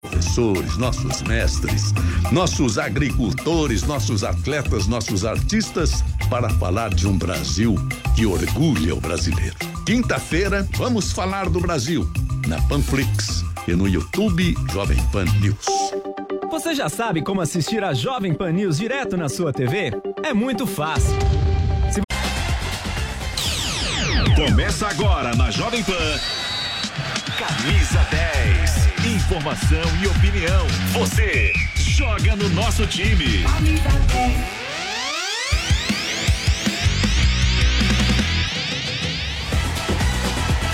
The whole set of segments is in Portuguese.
professores, nossos mestres, nossos agricultores, nossos atletas, nossos artistas, para falar de um Brasil que orgulha o brasileiro. Quinta-feira, vamos falar do Brasil, na Panflix e no YouTube Jovem Pan News. Você já sabe como assistir a Jovem Pan News direto na sua TV? É muito fácil. Se... Começa agora na Jovem Pan. Camisa 10. Informação e opinião. Você joga no nosso time.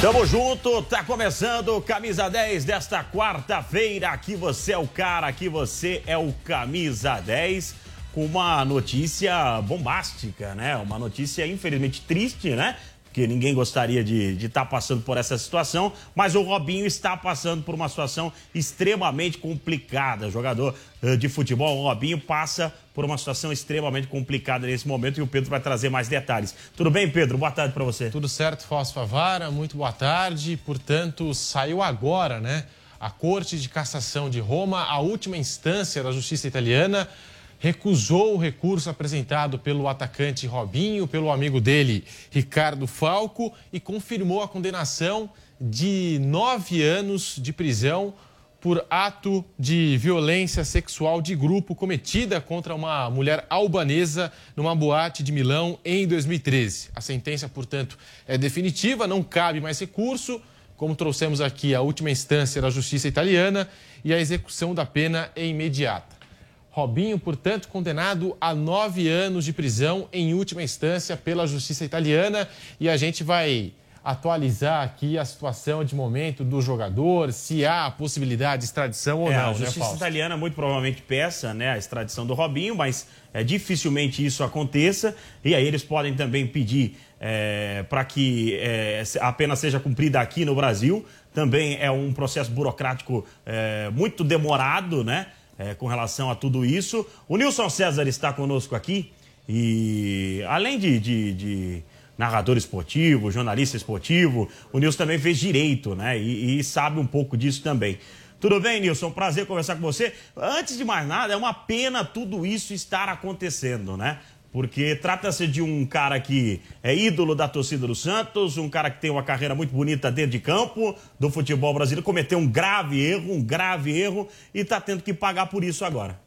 Tamo junto, tá começando Camisa 10 desta quarta-feira. Aqui você é o cara, aqui você é o Camisa 10 com uma notícia bombástica, né? Uma notícia infelizmente triste, né? Porque ninguém gostaria de estar tá passando por essa situação, mas o Robinho está passando por uma situação extremamente complicada. Jogador uh, de futebol, o Robinho passa por uma situação extremamente complicada nesse momento e o Pedro vai trazer mais detalhes. Tudo bem, Pedro? Boa tarde para você. Tudo certo, Fausto Favara, muito boa tarde. Portanto, saiu agora, né? A Corte de Cassação de Roma, a última instância da justiça italiana, recusou o recurso apresentado pelo atacante Robinho, pelo amigo dele, Ricardo Falco, e confirmou a condenação de nove anos de prisão por ato de violência sexual de grupo cometida contra uma mulher albanesa numa boate de Milão em 2013. A sentença, portanto, é definitiva, não cabe mais recurso, como trouxemos aqui a última instância da justiça italiana, e a execução da pena é imediata. Robinho, portanto, condenado a nove anos de prisão em última instância pela justiça italiana. E a gente vai atualizar aqui a situação de momento do jogador, se há a possibilidade de extradição ou é, não. A né, justiça né, italiana muito provavelmente peça né, a extradição do Robinho, mas é, dificilmente isso aconteça. E aí eles podem também pedir é, para que é, a pena seja cumprida aqui no Brasil. Também é um processo burocrático é, muito demorado, né? É, com relação a tudo isso. O Nilson César está conosco aqui e, além de, de, de narrador esportivo, jornalista esportivo, o Nilson também fez direito, né? E, e, sabe um pouco disso também. Tudo bem, Nilson? Prazer conversar com você. Antes de mais nada, é uma pena tudo isso estar acontecendo, né? Porque trata-se de um cara que é ídolo da torcida do Santos, um cara que tem uma carreira muito bonita dentro de campo do futebol brasileiro, cometeu um grave erro, um grave erro e está tendo que pagar por isso agora.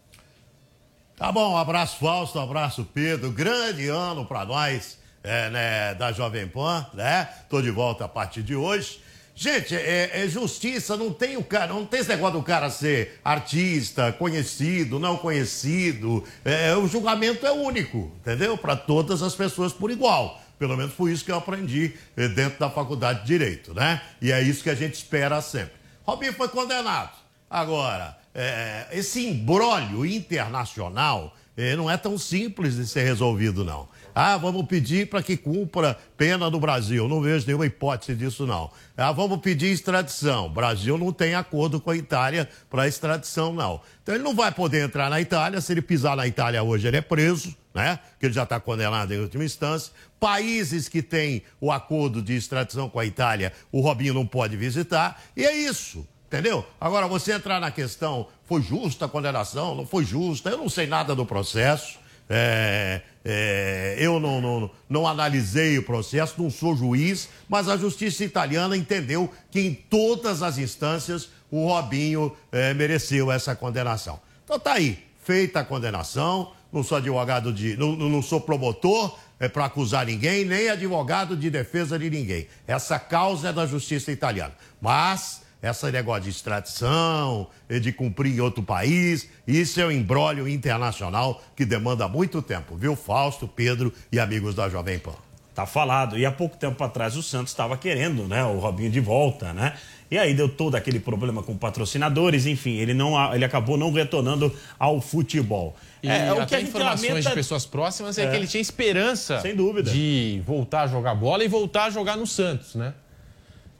Tá bom, um abraço Fausto, um abraço Pedro, grande ano para nós é, né, da Jovem Pan, né? Tô de volta a partir de hoje. Gente, é, é, justiça, não tem o cara, não tem esse negócio do cara ser artista, conhecido, não conhecido. É, o julgamento é único, entendeu? Para todas as pessoas por igual. Pelo menos foi isso que eu aprendi é, dentro da faculdade de Direito, né? E é isso que a gente espera sempre. Robinho foi condenado. Agora, é, esse embrólio internacional é, não é tão simples de ser resolvido, não. Ah, vamos pedir para que cumpra pena no Brasil. Não vejo nenhuma hipótese disso, não. Ah, vamos pedir extradição. O Brasil não tem acordo com a Itália para extradição, não. Então ele não vai poder entrar na Itália. Se ele pisar na Itália hoje, ele é preso, né? Que ele já está condenado em última instância. Países que têm o acordo de extradição com a Itália, o Robinho não pode visitar. E é isso. Entendeu? Agora, você entrar na questão, foi justa a condenação, não foi justa, eu não sei nada do processo. É, é, eu não, não, não analisei o processo, não sou juiz, mas a justiça italiana entendeu que em todas as instâncias o Robinho é, mereceu essa condenação. Então tá aí, feita a condenação, não sou advogado de. não, não sou promotor é, para acusar ninguém, nem advogado de defesa de ninguém. Essa causa é da justiça italiana. Mas essa negócio de extradição, de cumprir em outro país, isso é um embrólio internacional que demanda muito tempo, viu, Fausto, Pedro e amigos da Jovem Pan. Tá falado. E há pouco tempo atrás o Santos estava querendo, né, o Robinho de volta, né? E aí deu todo aquele problema com patrocinadores, enfim, ele, não, ele acabou não retornando ao futebol. E é, o que a gente informações lamenta... de pessoas próximas é, é, que ele tinha esperança Sem dúvida. de voltar a jogar bola e voltar a jogar no Santos, né?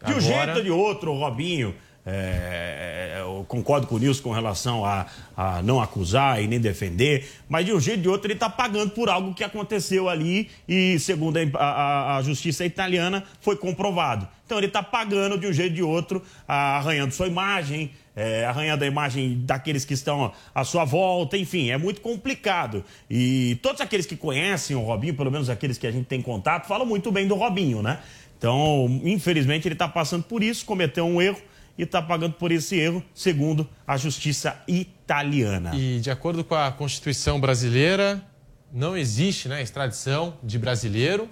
De um jeito ou de outro, o Robinho é, é, eu concordo com o Nilson com relação a, a, não acusar e nem defender, mas de um jeito ou de outro ele está pagando por algo que aconteceu ali e, segundo a, a, a justiça italiana, foi comprovado. Então ele está pagando de um jeito ou de outro, arranhando sua imagem, é, arranhando a imagem daqueles que estão à sua volta, enfim, é muito complicado. E todos aqueles que conhecem o Robinho, pelo menos aqueles que a gente tem contato, falam muito bem do Robinho, né? Então, infelizmente, ele está passando por isso, cometeu um erro e está pagando por esse erro, segundo a justiça italiana. E de acordo com a Constituição brasileira, não existe né, extradição de brasileiro,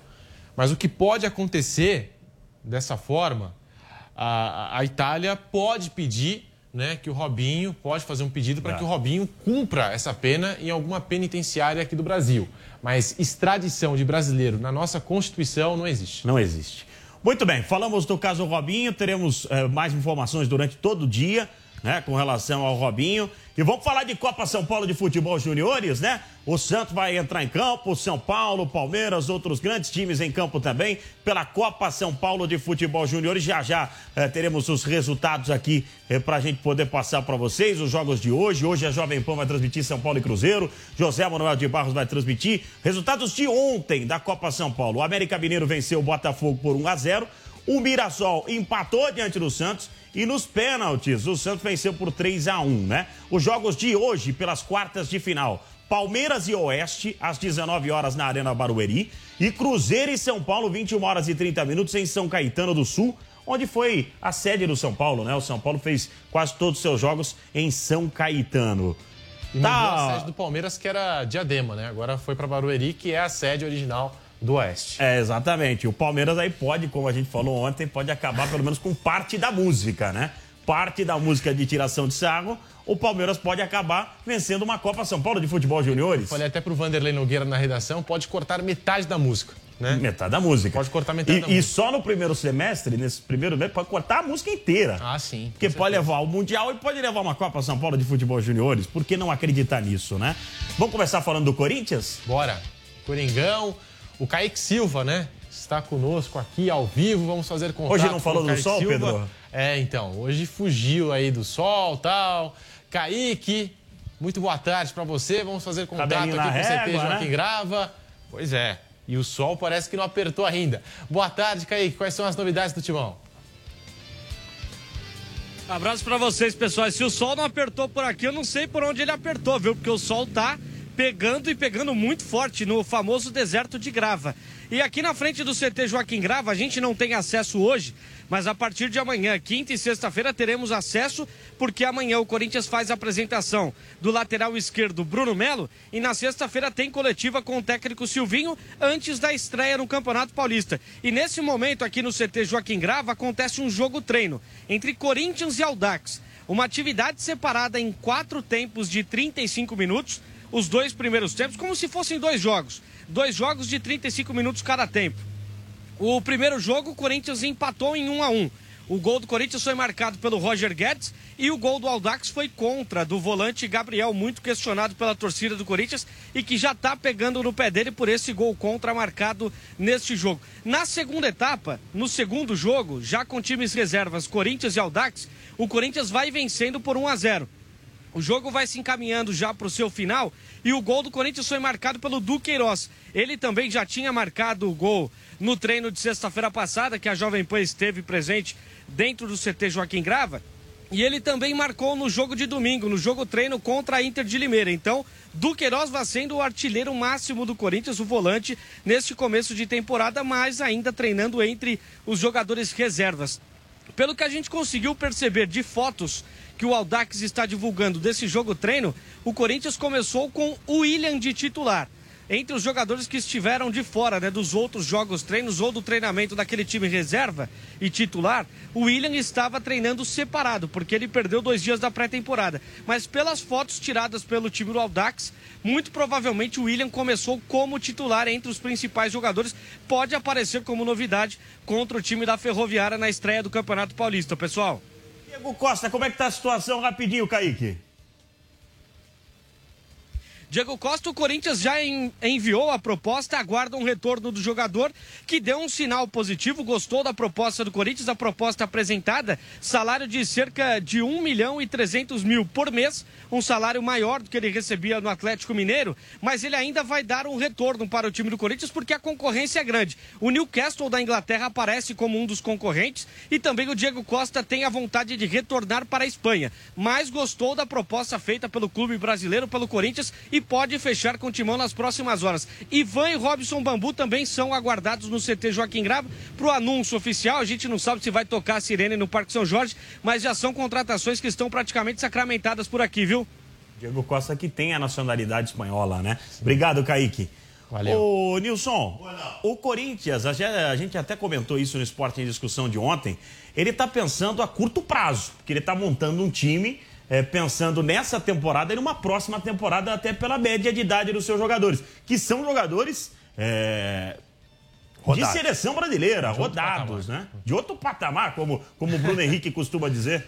mas o que pode acontecer dessa forma, a, a Itália pode pedir né, que o Robinho, pode fazer um pedido para que o Robinho cumpra essa pena em alguma penitenciária aqui do Brasil. Mas extradição de brasileiro na nossa Constituição não existe. Não existe. Muito bem, falamos do caso Robinho, teremos eh, mais informações durante todo o dia, né, com relação ao Robinho. E vamos falar de Copa São Paulo de Futebol Juniores, né? O Santos vai entrar em campo, São Paulo, Palmeiras, outros grandes times em campo também, pela Copa São Paulo de Futebol Juniores. Já já eh, teremos os resultados aqui eh, para a gente poder passar para vocês, os jogos de hoje. Hoje a Jovem Pan vai transmitir São Paulo e Cruzeiro, José Manuel de Barros vai transmitir. Resultados de ontem da Copa São Paulo. O América Mineiro venceu o Botafogo por 1 a 0 o Mirassol empatou diante do Santos e nos pênaltis o Santos venceu por 3 a 1, né? Os jogos de hoje pelas quartas de final. Palmeiras e Oeste, às 19 horas na Arena Barueri. E Cruzeiro e São Paulo, 21 horas e 30 minutos em São Caetano do Sul, onde foi a sede do São Paulo, né? O São Paulo fez quase todos os seus jogos em São Caetano. E tá... a sede do Palmeiras, que era Diadema, né? Agora foi para Barueri, que é a sede original do Oeste. É, exatamente. O Palmeiras aí pode, como a gente falou ontem, pode acabar pelo menos com parte da música, né? Parte da música de tiração de sarro, o Palmeiras pode acabar vencendo uma Copa São Paulo de Futebol Juniores. Falei até pro Vanderlei Nogueira na redação, pode cortar metade da música. Né? Metade da música. Pode cortar metade e, da música. E só no primeiro semestre, nesse primeiro mês, pode cortar a música inteira. Ah, sim. Porque pode levar o Mundial e pode levar uma Copa São Paulo de Futebol Juniores. Por que não acreditar nisso, né? Vamos começar falando do Corinthians? Bora. Coringão, o Kaique Silva, né? Está conosco aqui ao vivo. Vamos fazer contato Hoje não falou do sol, Silva. Pedro? É, então. Hoje fugiu aí do sol tal. Kaique, muito boa tarde para você. Vamos fazer contato aqui com o CT Joaquim né? Grava. Pois é. E o sol parece que não apertou ainda. Boa tarde, Kaique. Quais são as novidades do Timão? Abraço para vocês, pessoal. Se o sol não apertou por aqui, eu não sei por onde ele apertou, viu? Porque o sol tá pegando e pegando muito forte no famoso deserto de Grava. E aqui na frente do CT Joaquim Grava, a gente não tem acesso hoje, mas a partir de amanhã, quinta e sexta-feira, teremos acesso, porque amanhã o Corinthians faz a apresentação do lateral esquerdo Bruno Melo e na sexta-feira tem coletiva com o técnico Silvinho antes da estreia no Campeonato Paulista. E nesse momento, aqui no CT Joaquim Grava, acontece um jogo treino entre Corinthians e Aldax. Uma atividade separada em quatro tempos de 35 minutos os dois primeiros tempos como se fossem dois jogos. Dois jogos de 35 minutos cada tempo. O primeiro jogo, o Corinthians empatou em 1 a 1 o gol do Corinthians foi marcado pelo Roger Guedes e o gol do Aldax foi contra do volante Gabriel, muito questionado pela torcida do Corinthians e que já está pegando no pé dele por esse gol contra marcado neste jogo. Na segunda etapa, no segundo jogo, já com times reservas Corinthians e Aldax, o Corinthians vai vencendo por 1 a 0. O jogo vai se encaminhando já para o seu final e o gol do Corinthians foi marcado pelo Duqueiroz. Ele também já tinha marcado o gol no treino de sexta-feira passada, que a Jovem Pan esteve presente dentro do CT Joaquim Grava. E ele também marcou no jogo de domingo, no jogo treino contra a Inter de Limeira. Então, Duqueiroz vai sendo o artilheiro máximo do Corinthians, o volante, neste começo de temporada, mas ainda treinando entre os jogadores reservas. Pelo que a gente conseguiu perceber de fotos que o Aldax está divulgando desse jogo treino, o Corinthians começou com o William de titular. entre os jogadores que estiveram de fora né, dos outros jogos treinos ou do treinamento daquele time reserva e titular, o William estava treinando separado, porque ele perdeu dois dias da pré-temporada. Mas pelas fotos tiradas pelo time do Aldax, muito provavelmente o William começou como titular entre os principais jogadores. Pode aparecer como novidade contra o time da Ferroviária na estreia do Campeonato Paulista, pessoal. Diego Costa, como é que tá a situação rapidinho, Kaique? Diego Costa, o Corinthians já enviou a proposta, aguarda um retorno do jogador que deu um sinal positivo, gostou da proposta do Corinthians, a proposta apresentada, salário de cerca de 1 milhão e 300 mil por mês, um salário maior do que ele recebia no Atlético Mineiro, mas ele ainda vai dar um retorno para o time do Corinthians porque a concorrência é grande. O Newcastle da Inglaterra aparece como um dos concorrentes e também o Diego Costa tem a vontade de retornar para a Espanha, mas gostou da proposta feita pelo clube brasileiro, pelo Corinthians e pode fechar com o Timão nas próximas horas. Ivan e Robson Bambu também são aguardados no CT Joaquim Grava para o anúncio oficial. A gente não sabe se vai tocar a sirene no Parque São Jorge, mas já são contratações que estão praticamente sacramentadas por aqui, viu? Diego Costa que tem a nacionalidade espanhola, né? Obrigado, Kaique. Valeu. Ô, Nilson, o Corinthians, a gente até comentou isso no Esporte em Discussão de ontem, ele está pensando a curto prazo, porque ele está montando um time é, pensando nessa temporada e numa próxima temporada, até pela média de idade dos seus jogadores, que são jogadores é, de seleção brasileira, de rodados, né? De outro patamar, como, como o Bruno Henrique costuma dizer.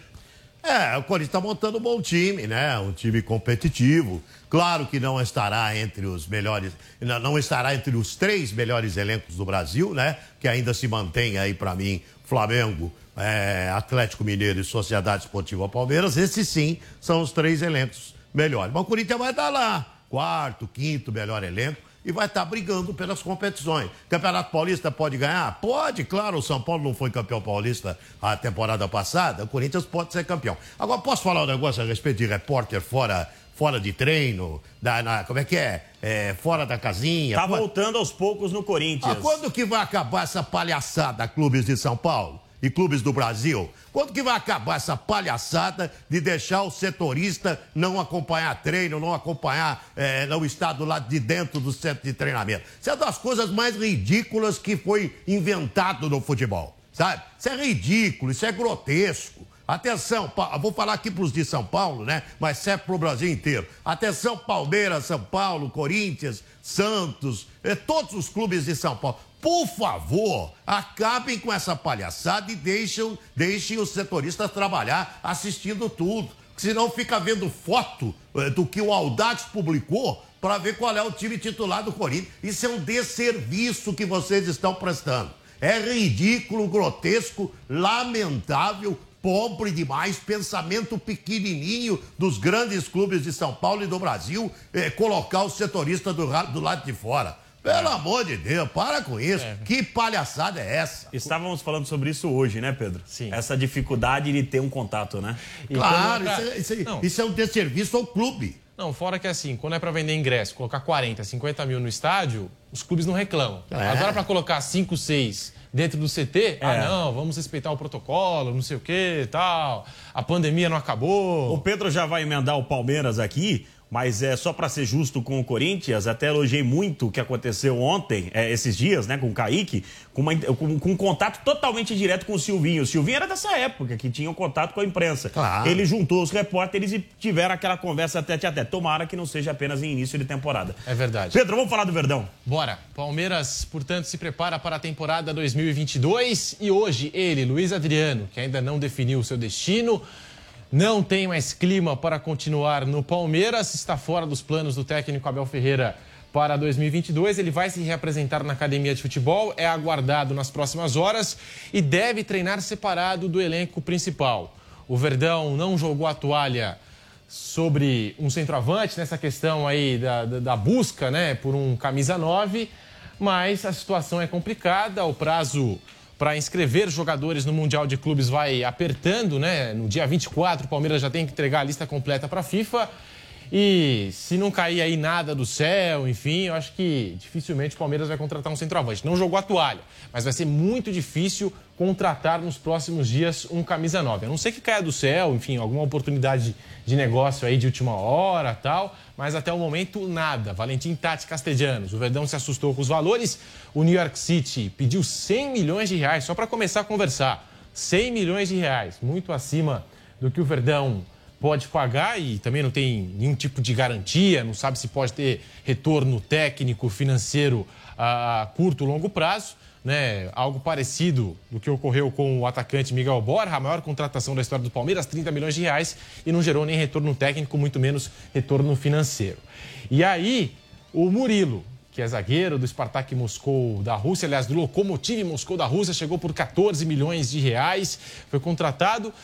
É, o Corinthians está montando um bom time, né? Um time competitivo. Claro que não estará entre os melhores, não estará entre os três melhores elencos do Brasil, né? Que ainda se mantém aí para mim Flamengo, é, Atlético Mineiro e Sociedade Esportiva Palmeiras, esses sim são os três elencos melhores. Mas o Corinthians vai estar lá, quarto, quinto melhor elenco, e vai estar brigando pelas competições. Campeonato Paulista pode ganhar? Pode, claro. O São Paulo não foi campeão paulista a temporada passada, o Corinthians pode ser campeão. Agora, posso falar um negócio a respeito de repórter fora fora de treino, da, na, como é que é? é? Fora da casinha. Tá voltando aos poucos no Corinthians. Ah, quando que vai acabar essa palhaçada, clubes de São Paulo? e clubes do Brasil? Quando que vai acabar essa palhaçada de deixar o setorista não acompanhar treino, não acompanhar, é, não estar do lado de dentro do centro de treinamento? Isso é das coisas mais ridículas que foi inventado no futebol, sabe? Isso é ridículo, isso é grotesco. Atenção, vou falar aqui para os de São Paulo, né? Mas serve para o Brasil inteiro. Atenção, Palmeiras, São Paulo, Corinthians, Santos, eh, todos os clubes de São Paulo. Por favor, acabem com essa palhaçada e deixem, deixem os setoristas trabalhar assistindo tudo. Senão fica vendo foto eh, do que o Audax publicou para ver qual é o time titular do Corinthians. Isso é um desserviço que vocês estão prestando. É ridículo, grotesco, lamentável, pobre demais, pensamento pequenininho dos grandes clubes de São Paulo e do Brasil, eh, colocar o setorista do, do lado de fora. Pelo é. amor de Deus, para com isso. É. Que palhaçada é essa? Estávamos falando sobre isso hoje, né, Pedro? Sim. Essa dificuldade de ter um contato, né? claro, isso, é, isso, é, isso é um desserviço ao clube. Não, fora que assim, quando é para vender ingresso, colocar 40, 50 mil no estádio, os clubes não reclamam. É. Agora, para colocar 5, 6 dentro do CT, ah, é. ah, não, vamos respeitar o protocolo, não sei o que tal, a pandemia não acabou. O Pedro já vai emendar o Palmeiras aqui. Mas é só para ser justo com o Corinthians, até elogiei muito o que aconteceu ontem, é, esses dias, né, com o Kaique, com, uma, com, com, um contato totalmente direto com o Silvinho. O Silvinho era dessa época, que tinha um contato com a imprensa. Claro. Ele juntou os repórteres e tiveram aquela conversa até até. Tomara que não seja apenas em início de temporada. É verdade. Pedro, vamos falar do Verdão. Bora. Palmeiras, portanto, se prepara para a temporada 2022 e hoje ele, Luiz Adriano, que ainda não definiu o seu destino não tem mais clima para continuar no Palmeiras, está fora dos planos do técnico Abel Ferreira para 2022. Ele vai se reapresentar na academia de futebol, é aguardado nas próximas horas e deve treinar separado do elenco principal. O Verdão não jogou a toalha sobre um centroavante nessa questão aí da, da, da busca né, por um camisa 9, mas a situação é complicada, o prazo para inscrever jogadores no Mundial de Clubes vai apertando, né? No dia 24, o Palmeiras já tem que entregar a lista completa para a FIFA. E se não cair aí nada do céu, enfim, eu acho que dificilmente o Palmeiras vai contratar um centroavante. Não jogou a toalha, mas vai ser muito difícil contratar nos próximos dias um camisa 9. A não ser que caia do céu, enfim, alguma oportunidade de negócio aí de última hora tal, mas até o momento nada. Valentim Tati Castellanos, o Verdão se assustou com os valores. O New York City pediu 100 milhões de reais só para começar a conversar. 100 milhões de reais, muito acima do que o Verdão pode pagar e também não tem nenhum tipo de garantia, não sabe se pode ter retorno técnico, financeiro a curto longo prazo. Né, algo parecido do que ocorreu com o atacante Miguel Borja, a maior contratação da história do Palmeiras, 30 milhões de reais, e não gerou nem retorno técnico, muito menos retorno financeiro. E aí, o Murilo, que é zagueiro do Spartak Moscou da Rússia, aliás, do Lokomotiv Moscou da Rússia, chegou por 14 milhões de reais, foi contratado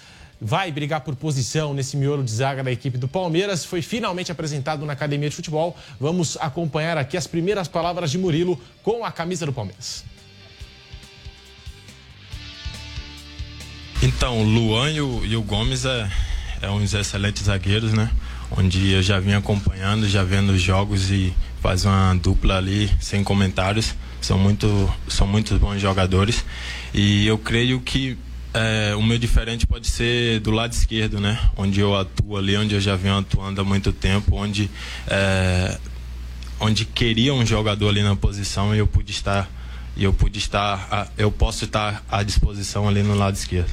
vai brigar por posição nesse miolo de zaga da equipe do Palmeiras. Foi finalmente apresentado na academia de futebol. Vamos acompanhar aqui as primeiras palavras de Murilo com a camisa do Palmeiras. Então, Luan e o, e o Gomes é, é uns excelentes zagueiros, né? Onde eu já vim acompanhando, já vendo os jogos e faz uma dupla ali sem comentários. São muito, são muito bons jogadores e eu creio que é, o meu diferente pode ser do lado esquerdo, né? Onde eu atuo ali, onde eu já venho atuando há muito tempo, onde é, onde queria um jogador ali na posição e eu pude estar e eu pude estar, eu posso estar à disposição ali no lado esquerdo.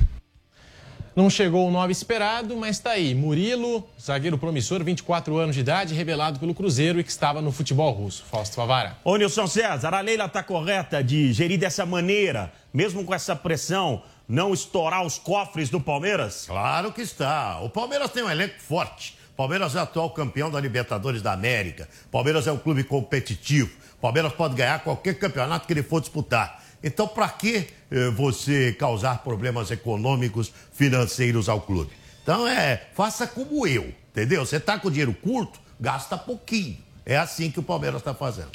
Não chegou o nome esperado, mas está aí. Murilo, zagueiro promissor, 24 anos de idade, revelado pelo Cruzeiro e que estava no futebol russo. Fausto Favara. Ô, Nilson César, a Leila está correta de gerir dessa maneira, mesmo com essa pressão, não estourar os cofres do Palmeiras? Claro que está. O Palmeiras tem um elenco forte. Palmeiras é atual campeão da Libertadores da América. Palmeiras é um clube competitivo. Palmeiras pode ganhar qualquer campeonato que ele for disputar. Então, para que eh, você causar problemas econômicos, financeiros ao clube? Então, é, faça como eu, entendeu? Você está com dinheiro curto, gasta pouquinho. É assim que o Palmeiras está fazendo.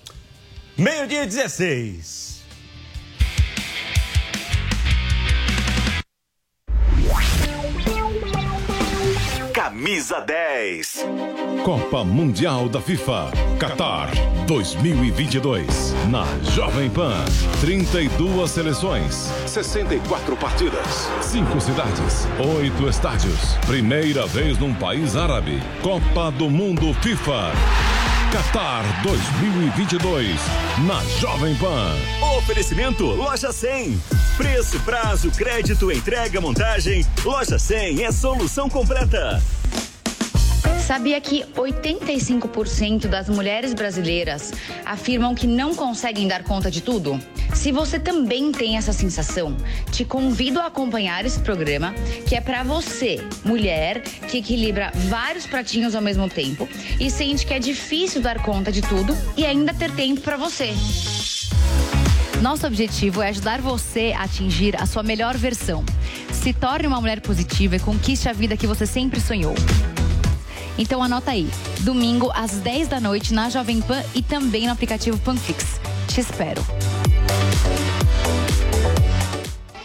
Meio-dia 16. Camisa 10. Copa Mundial da FIFA, Qatar 2022. Na Jovem Pan, 32 seleções, 64 partidas, 5 cidades, 8 estádios. Primeira vez num país árabe. Copa do Mundo FIFA. Qatar 2022 na Jovem Pan. Oferecimento Loja 100. Preço, prazo, crédito, entrega, montagem. Loja 100 é solução completa. Sabia que 85% das mulheres brasileiras afirmam que não conseguem dar conta de tudo? Se você também tem essa sensação, te convido a acompanhar esse programa, que é para você, mulher, que equilibra vários pratinhos ao mesmo tempo e sente que é difícil dar conta de tudo e ainda ter tempo para você. Nosso objetivo é ajudar você a atingir a sua melhor versão. Se torne uma mulher positiva e conquiste a vida que você sempre sonhou. Então anota aí, domingo às 10 da noite na Jovem Pan e também no aplicativo Panflix. Te espero.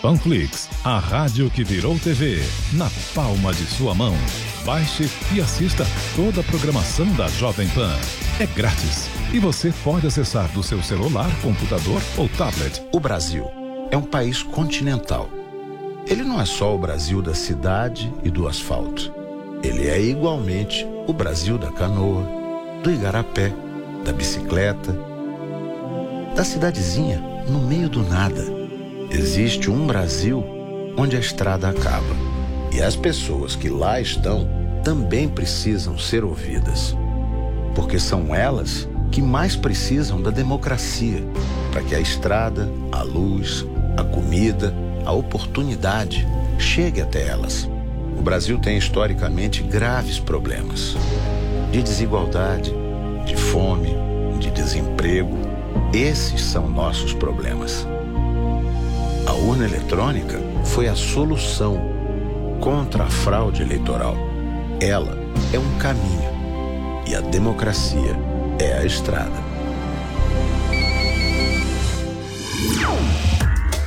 Panflix, a rádio que virou TV, na palma de sua mão. Baixe e assista toda a programação da Jovem Pan. É grátis e você pode acessar do seu celular, computador ou tablet. O Brasil é um país continental. Ele não é só o Brasil da cidade e do asfalto. Ele é igualmente o Brasil da canoa, do igarapé, da bicicleta, da cidadezinha no meio do nada. Existe um Brasil onde a estrada acaba. E as pessoas que lá estão também precisam ser ouvidas. Porque são elas que mais precisam da democracia para que a estrada, a luz, a comida, a oportunidade chegue até elas. O Brasil tem historicamente graves problemas de desigualdade, de fome, de desemprego. Esses são nossos problemas. A urna eletrônica foi a solução contra a fraude eleitoral. Ela é um caminho e a democracia é a estrada.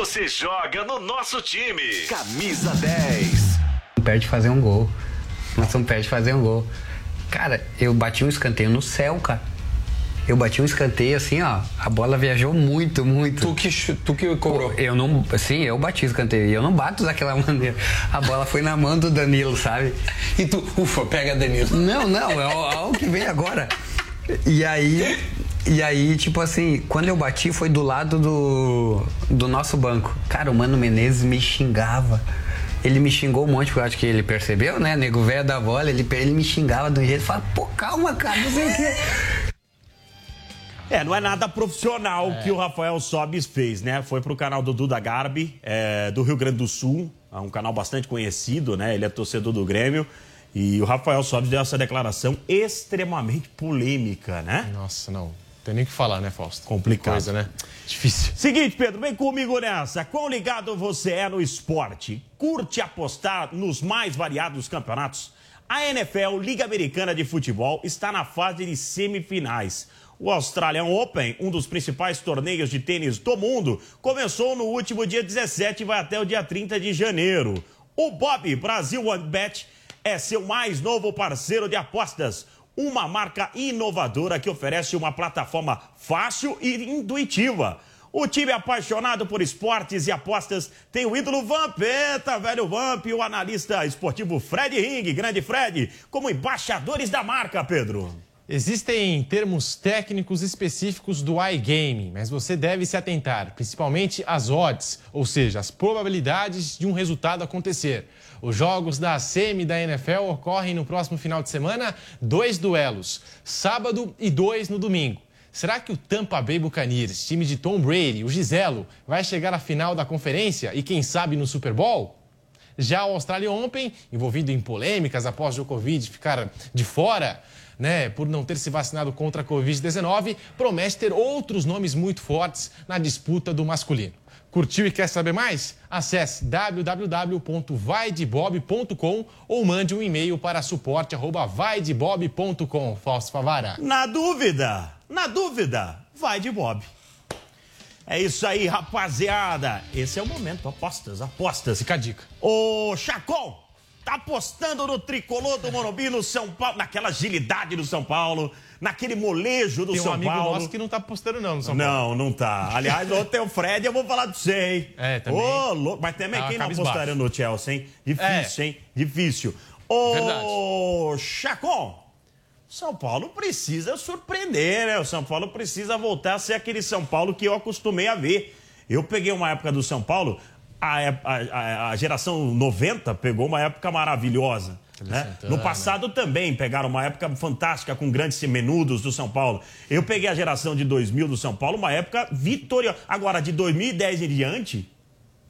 Você joga no nosso time. Camisa 10. Perde fazer um gol. Nós não perde fazer um gol. Cara, eu bati um escanteio no céu, cara. Eu bati um escanteio assim, ó. A bola viajou muito, muito. Tu que, tu que cobrou? Eu não. Sim, eu bati o escanteio. E eu não bato daquela maneira. A bola foi na mão do Danilo, sabe? E tu, ufa, pega Danilo. Não, não, é o, é o que vem agora. E aí, e aí, tipo assim, quando eu bati foi do lado do, do nosso banco. Cara, o Mano Menezes me xingava. Ele me xingou um monte, porque eu acho que ele percebeu, né? Nego velho da bola, ele, ele me xingava do jeito, fala, pô, calma, cara, não sei o quê. É, não é nada profissional que o Rafael Sobis fez, né? Foi pro canal do Duda Garbi, é, do Rio Grande do Sul, é um canal bastante conhecido, né? Ele é torcedor do Grêmio. E o Rafael Sobis deu essa declaração extremamente polêmica, né? Nossa, não. Tem nem o que falar, né, Fausto? Complicado. Coisa, né? Difícil. Seguinte, Pedro, vem comigo nessa. Quão ligado você é no esporte? Curte apostar nos mais variados campeonatos? A NFL, Liga Americana de Futebol, está na fase de semifinais. O Australian Open, um dos principais torneios de tênis do mundo, começou no último dia 17 e vai até o dia 30 de janeiro. O Bob Brasil OneBet é seu mais novo parceiro de apostas. Uma marca inovadora que oferece uma plataforma fácil e intuitiva. O time apaixonado por esportes e apostas tem o ídolo Vampeta, velho Vamp, e o analista esportivo Fred Ring, grande Fred, como embaixadores da marca, Pedro. Existem termos técnicos específicos do iGaming, mas você deve se atentar, principalmente às odds, ou seja, as probabilidades de um resultado acontecer. Os jogos da semi da NFL ocorrem no próximo final de semana, dois duelos, sábado e dois no domingo. Será que o Tampa Bay Buccaneers, time de Tom Brady, o Giselo, vai chegar à final da conferência e quem sabe no Super Bowl? Já o Australian Open, envolvido em polêmicas após Djokovic ficar de fora, né, por não ter se vacinado contra a Covid-19, promete ter outros nomes muito fortes na disputa do masculino. Curtiu e quer saber mais? Acesse www.vaidebob.com ou mande um e-mail para suporte@vaidebob.com. Fausto Favara. Na dúvida, na dúvida, vai de Bob. É isso aí, rapaziada. Esse é o momento. Apostas, apostas. Fica a dica. Ô, Chacon, tá apostando no tricolor do Morumbi no São Paulo, naquela agilidade do São Paulo, naquele molejo do Tem um São amigo Paulo. nosso que não tá apostando não no São Paulo. Não, não tá. Aliás, ontem tem o Fred, eu vou falar de você, hein? É, também. Ô, louco. Mas também, Tá quem não cabisbaixo. apostaria no Chelsea, hein? Difícil, É. hein? Difícil. Ô, Verdade. Chacon, São Paulo precisa surpreender, né? O São Paulo precisa voltar a ser aquele São Paulo que eu acostumei a ver. Eu peguei uma época do São Paulo, a, a- a- geração 90 pegou uma época maravilhosa. Né? No passado também pegaram uma época fantástica com grandes menudos do São Paulo. Eu peguei a geração de 2000 do São Paulo, uma época vitoriosa. Agora, de 2010 em diante,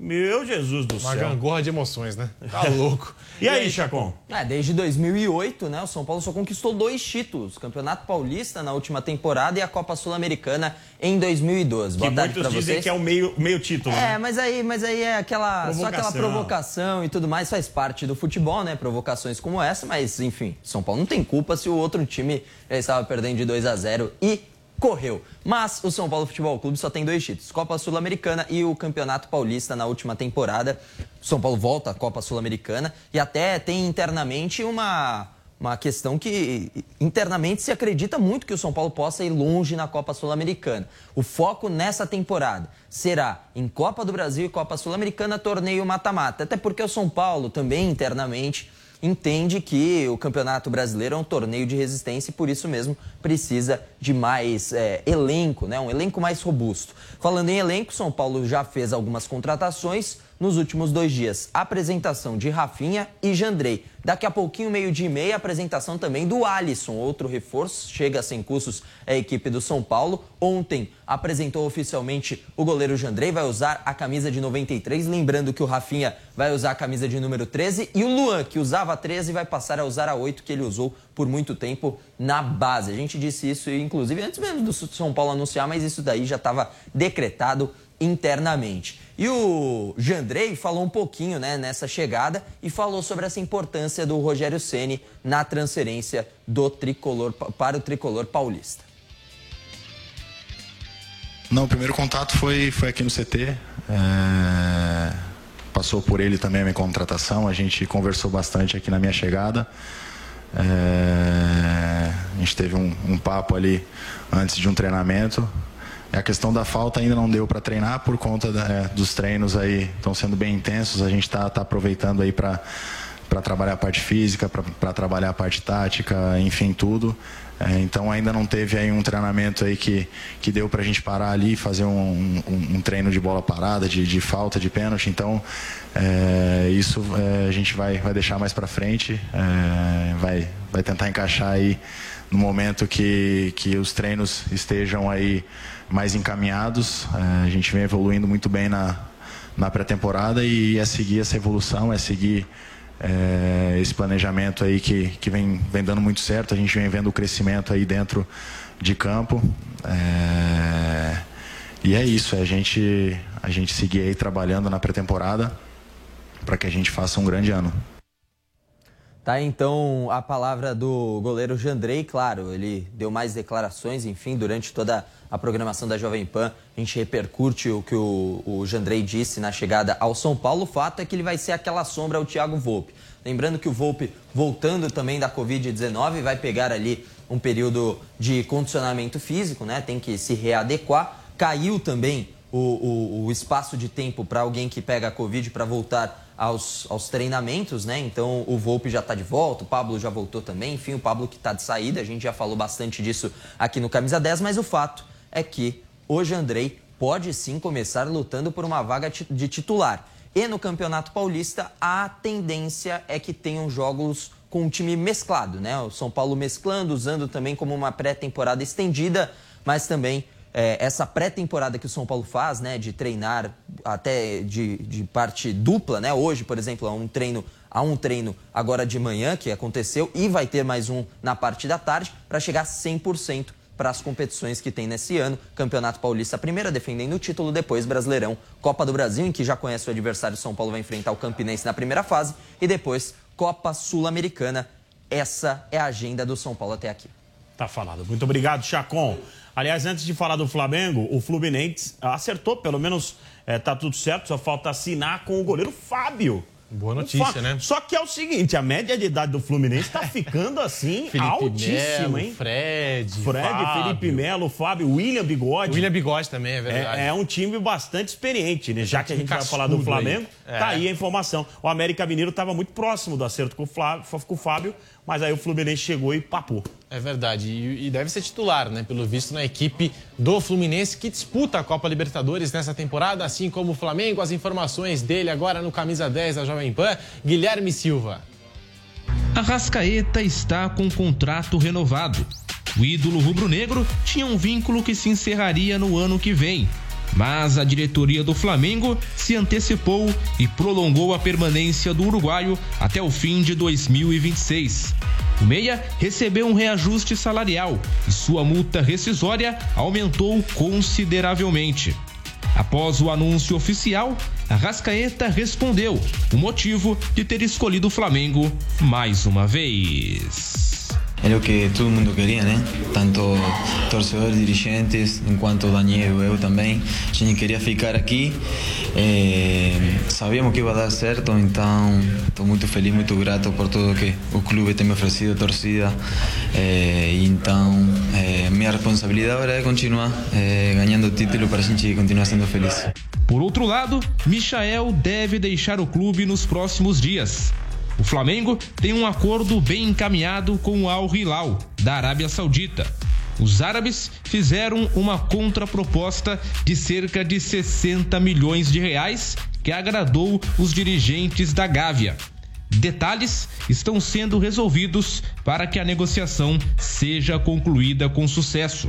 meu Jesus do Uma céu. gangorra de emoções, né? Tá louco. E aí, Chacon? É, desde 2008, né, o São Paulo só conquistou dois títulos: Campeonato Paulista na última temporada e a Copa Sul-Americana em 2012. Que Boa tarde muitos pra dizem vocês. que é o meio, meio título. É, né? mas aí, mas aí é aquela, só aquela Provocação. provocação e tudo mais, faz parte do futebol, né? Provocações como essa, mas enfim, São Paulo não tem culpa se o outro time já estava perdendo de 2 a 0 e correu. Mas o São Paulo Futebol Clube só tem dois títulos: Copa Sul-Americana e o Campeonato Paulista na última temporada. O São Paulo volta à Copa Sul-Americana e até tem internamente uma uma questão que internamente se acredita muito que o São Paulo possa ir longe na Copa Sul-Americana. O foco nessa temporada será em Copa do Brasil e Copa Sul-Americana, torneio mata-mata. Até porque o São Paulo também internamente entende que o Campeonato Brasileiro é um torneio de resistência e por isso mesmo precisa de mais é, elenco, né? um elenco mais robusto. Falando em elenco, São Paulo já fez algumas contratações, nos últimos dois dias. Apresentação de Rafinha e Jandrei. Daqui a pouquinho, meio-dia e meia, apresentação também do Alisson, outro reforço. Chega sem custos a equipe do São Paulo. Ontem apresentou oficialmente o goleiro Jandrei, vai usar a camisa de 93. Lembrando que o Rafinha vai usar a camisa de número 13. E o Luan, que usava a 13, vai passar a usar a 8, que ele usou por muito tempo na base. A gente disse isso, inclusive, antes mesmo do São Paulo anunciar, mas isso daí já estava decretado internamente. E o Jandrei falou um pouquinho né, nessa chegada e falou sobre essa importância do Rogério Ceni na transferência do tricolor para o tricolor paulista. Não, o primeiro contato foi, foi aqui no CT. É... Passou por ele também a minha contratação. A gente conversou bastante aqui na minha chegada. É... A gente teve um, um papo ali antes de um treinamento. A questão da falta ainda não deu para treinar por conta da, é, dos treinos aí estão sendo bem intensos. A gente está tá aproveitando aí para para trabalhar a parte física, para trabalhar a parte tática, enfim, tudo. É, então ainda não teve aí um treinamento aí que, que deu para a gente parar ali fazer um, um, um, treino de bola parada, de, de falta, de pênalti. Então é, isso é, a gente vai, vai deixar mais para frente, é, vai, vai tentar encaixar aí no momento que, que os treinos estejam aí mais encaminhados. É, a gente vem evoluindo muito bem na, na pré-temporada e é seguir essa evolução, é seguir é, esse planejamento aí que, que vem, vem dando muito certo. A gente vem vendo o crescimento aí dentro de campo. É, e é isso, é a gente, a gente seguir aí trabalhando na pré-temporada para que a gente faça um grande ano. Tá, então a palavra do goleiro Jandrei, claro, ele deu mais declarações, enfim, durante toda a programação da Jovem Pan, a gente repercute o que o, o Jandrei disse na chegada ao São Paulo. O fato é que ele vai ser aquela sombra ao Thiago Volpe. Lembrando que o Volpe, voltando também da Covid-19, vai pegar ali um período de condicionamento físico, né? Tem que se readequar. Caiu também o, o, o espaço de tempo para alguém que pega a Covid para voltar aos, aos treinamentos, né? Então o Volpe já está de volta, o Pablo já voltou também, enfim, o Pablo que está de saída, a gente já falou bastante disso aqui no Camisa 10, mas o fato é que hoje Andrei pode sim começar lutando por uma vaga de titular. E no Campeonato Paulista, a tendência é que tenham jogos com um time mesclado, né? O São Paulo mesclando, usando também como uma pré-temporada estendida, mas também é, essa pré-temporada que o São Paulo faz, né, de treinar até de, de parte dupla, né? Hoje, por exemplo, há um treino, há um treino agora de manhã que aconteceu e vai ter mais um na parte da tarde para chegar 100% para as competições que tem nesse ano. Campeonato Paulista, primeira defendendo o título, depois Brasileirão, Copa do Brasil, em que já conhece o adversário São Paulo vai enfrentar o Campinense na primeira fase e depois Copa Sul-Americana. Essa é a agenda do São Paulo até aqui. Tá falado. Muito obrigado, Chacon. Aliás, antes de falar do Flamengo, o Fluminense acertou, pelo menos é, tá tudo certo, só falta assinar com o goleiro Fábio. Boa notícia, né? Só que é o seguinte, a média de idade do Fluminense está ficando assim altíssima, Melo, hein? Fred, Fred, Fábio. Felipe Melo, Fábio, William Bigode. William Bigode também, é verdade. É, é um time bastante experiente, né? Já que a gente vai falar do Flamengo, aí. tá É. aí a informação. O América Mineiro estava muito próximo do acerto com o, Flávio, com o Fábio, mas aí o Fluminense chegou e papou. É verdade, e, deve ser titular, né? Pelo visto, na equipe do Fluminense, que disputa a Copa Libertadores nessa temporada, assim como o Flamengo. As informações dele agora no Camisa 10 da Jovem Pan, Guilherme Silva. Arrascaeta está com contrato renovado. O ídolo rubro-negro tinha um vínculo que se encerraria no ano que vem. Mas a diretoria do Flamengo se antecipou e prolongou a permanência do uruguaio até o fim de 2026. O Meia recebeu um reajuste salarial e sua multa rescisória aumentou consideravelmente. Após o anúncio oficial, Arrascaeta respondeu o motivo de ter escolhido o Flamengo mais uma vez. É o que todo mundo queria, né? Tanto torcedores, dirigentes, enquanto Daniel eu também. A gente queria ficar aqui. É, sabíamos que ia dar certo, então estou muito feliz, muito grato por tudo que o clube tem me oferecido, a torcida. É, e então, é, minha responsabilidade agora é continuar ganhando título para a gente continuar sendo feliz. Por outro lado, Michael deve deixar o clube nos próximos dias. O Flamengo tem um acordo bem encaminhado com o Al Hilal, da Arábia Saudita. Os árabes fizeram uma contraproposta de cerca de 60 milhões de reais que agradou os dirigentes da Gávea. Detalhes estão sendo resolvidos para que a negociação seja concluída com sucesso.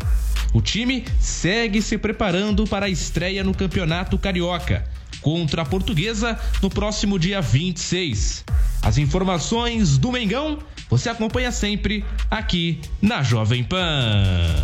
O time segue se preparando para a estreia no Campeonato Carioca contra a Portuguesa no próximo dia 26. As informações do Mengão você acompanha sempre aqui na Jovem Pan.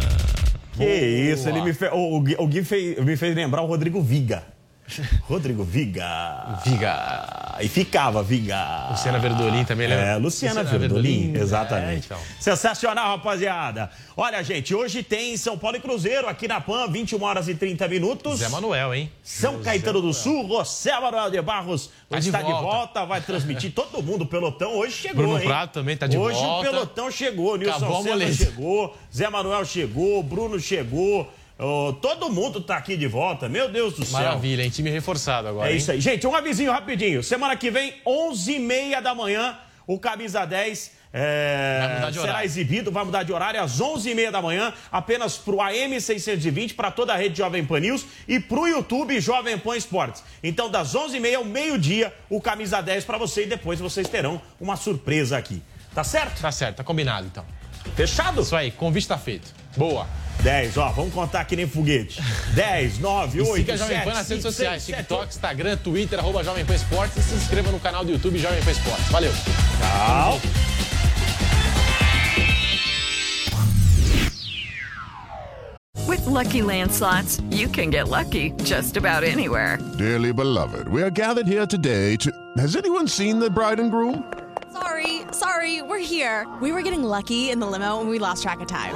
Que isso, ele me fez. O, o, o Gui fez, me fez lembrar o Rodrigo Viga. Rodrigo Viga. Viga. E ficava Viga. Luciana Verdolim também lembra? É, Luciana, Luciana Verdolim, Verdolim. exatamente. É, então. Sensacional, rapaziada. Olha, gente, hoje tem São Paulo e Cruzeiro aqui na PAN, 21 horas e 30 minutos. Zé Manuel, hein? São Caetano do Sul, José Manuel de Barros Tá de está de volta. volta, vai transmitir todo mundo. O pelotão hoje chegou, Bruno hein? Prato também tá de hoje volta. o pelotão chegou, Nilson Acabou Senna chegou, Zé Manuel chegou, Bruno chegou. Ó, todo mundo tá aqui de volta, meu Deus do céu. Maravilha, hein? Time reforçado agora. É hein? isso aí. Gente, um avisinho rapidinho. Semana que vem, 11h30 da manhã, o Camisa 10 é, será exibido, vai mudar de horário às 11h30 da manhã, apenas pro AM 620, para toda a rede Jovem Pan News e pro YouTube Jovem Pan Esportes. Então, das 11h30 ao meio-dia, o Camisa 10 para você e depois vocês terão uma surpresa aqui. Tá certo? Tá certo, tá combinado então. Fechado? Isso aí, convite tá feito. Boa. 10, ó, vamos contar que nem foguete. 10, 9, E 8, siga a Jovem 7, Pan nas redes 5, sociais, 6, 7, TikTok, Instagram, Twitter, arroba Jovem Pan Esportes e se inscreva no canal do YouTube Jovem Pan Esportes. Valeu. Tchau. With Lucky Land slots, you can get lucky just about anywhere. Dearly beloved, we are gathered here today to. Has anyone seen the bride and groom? Sorry, sorry, we're here. We were getting lucky in the limo and we lost track of time.